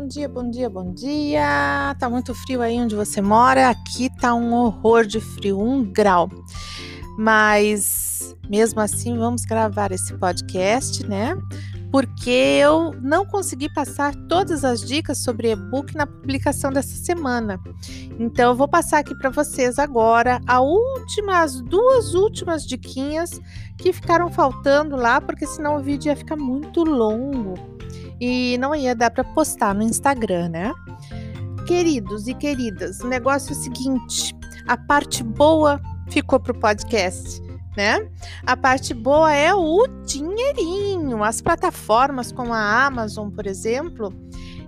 bom dia, bom dia, bom dia. Tá muito frio aí onde você mora? Aqui tá um horror de frio, um grau. Mas mesmo assim, vamos gravar esse podcast, né? Porque eu não consegui passar todas as dicas sobre e-book na publicação dessa semana. Então, eu vou passar aqui para vocês agora a última, as duas últimas diquinhas que ficaram faltando lá, porque senão o vídeo ia ficar muito longo e não ia dar para postar no Instagram, né? Queridos e queridas, o negócio é o seguinte: a parte boa ficou pro podcast. Né? A parte boa é o dinheirinho. As plataformas como a Amazon, por exemplo,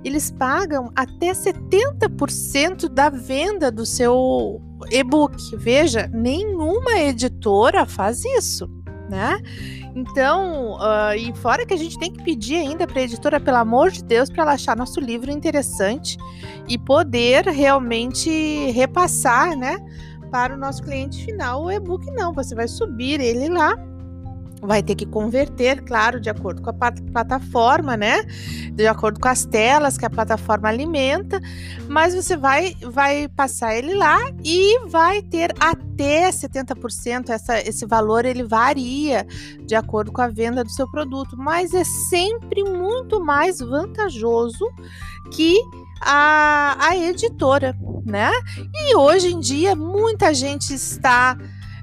eles pagam até 70% da venda do seu e-book. Veja, nenhuma editora faz isso, né? Então, uh, e fora que a gente tem que pedir ainda para a editora, pelo amor de Deus, para ela achar nosso livro interessante e poder realmente repassar, né, para o nosso cliente final o e-book. Não, você vai subir ele lá vai ter que converter, claro, de acordo com a plataforma, né? De acordo com as telas que a plataforma alimenta, mas você vai vai passar ele lá e vai ter até 70%, essa, esse valor ele varia de acordo com a venda do seu produto, mas é sempre muito mais vantajoso que a, a editora, né? E hoje em dia muita gente está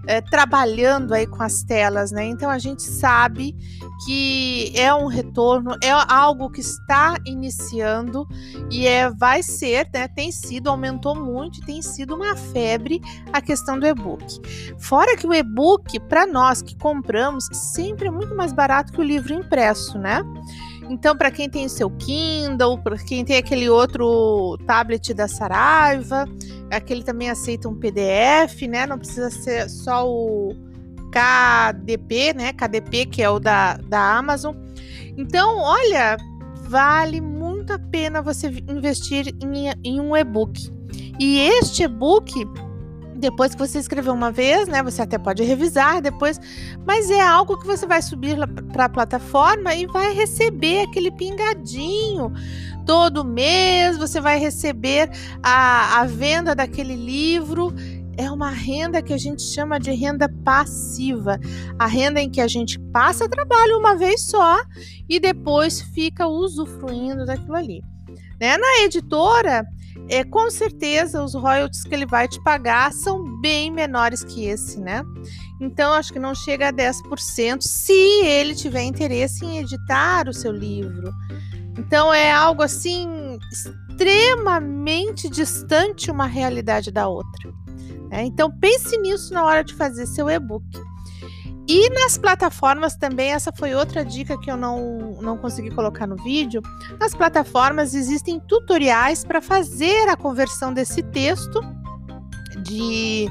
é, trabalhando aí com as telas, né? Então a gente sabe que é um retorno, é algo que está iniciando e é, vai ser, né? Tem sido, aumentou muito tem sido uma febre a questão do e-book. Fora que o e-book, para nós que compramos, sempre é muito mais barato que o livro impresso, né? Então, para quem tem o seu Kindle, para quem tem aquele outro tablet da Saraiva, aquele também aceita um PDF, né? Não precisa ser só o KDP, né? KDP, que é o da, da Amazon. Então, olha, vale muito a pena você investir em, em um e-book. E este e-book depois que você escreveu uma vez, né, você até pode revisar depois, mas é algo que você vai subir para a plataforma e vai receber aquele pingadinho todo mês, você vai receber a, a venda daquele livro. É uma renda que a gente chama de renda passiva, a renda em que a gente passa trabalho uma vez só e depois fica usufruindo daquilo ali. Né? Na editora, é, com certeza os royalties que ele vai te pagar são bem menores que esse, né? Então, acho que não chega a 10% se ele tiver interesse em editar o seu livro. Então, é algo assim extremamente distante uma realidade da outra. Né? Então, pense nisso na hora de fazer seu e-book. E nas plataformas também, essa foi outra dica que eu não, não consegui colocar no vídeo. Nas plataformas existem tutoriais para fazer a conversão desse texto de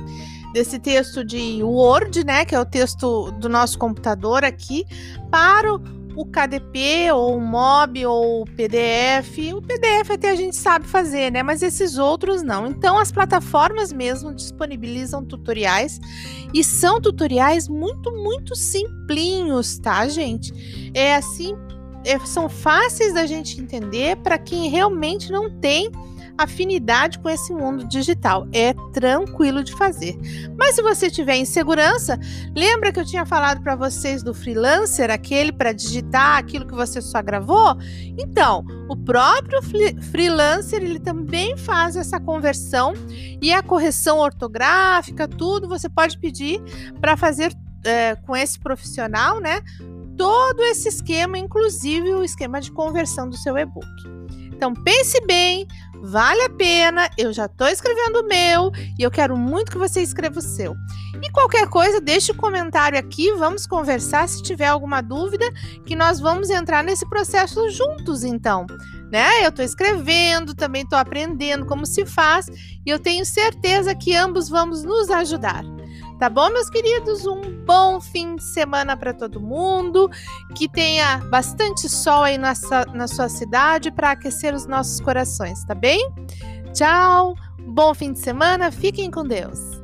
desse texto de Word, né, que é o texto do nosso computador aqui, para o o KDP ou o MOB ou o PDF. O PDF até a gente sabe fazer, né? Mas esses outros não. Então as plataformas mesmo disponibilizam tutoriais e são tutoriais muito, muito simplinhos, tá, gente? É assim, é, são fáceis da gente entender para quem realmente não tem afinidade com esse mundo digital. É tranquilo de fazer. Mas se você tiver insegurança, lembra que eu tinha falado para vocês do freelancer, aquele para digitar aquilo que você só gravou? Então, o próprio freelancer ele também faz essa conversão e a correção ortográfica, tudo você pode pedir para fazer é, com esse profissional, né? Todo esse esquema, inclusive o esquema de conversão do seu e-book. Então pense bem, vale a pena. Eu já estou escrevendo o meu e eu quero muito que você escreva o seu. E qualquer coisa, deixe o um comentário aqui, vamos conversar se tiver alguma dúvida, que nós vamos entrar nesse processo juntos então. Né? Eu estou escrevendo, também estou aprendendo como se faz e eu tenho certeza que ambos vamos nos ajudar. Tá bom, meus queridos? Um bom fim de semana para todo mundo. Que tenha bastante sol aí na, na sua cidade para aquecer os nossos corações, tá bem? Tchau, bom fim de semana, fiquem com Deus.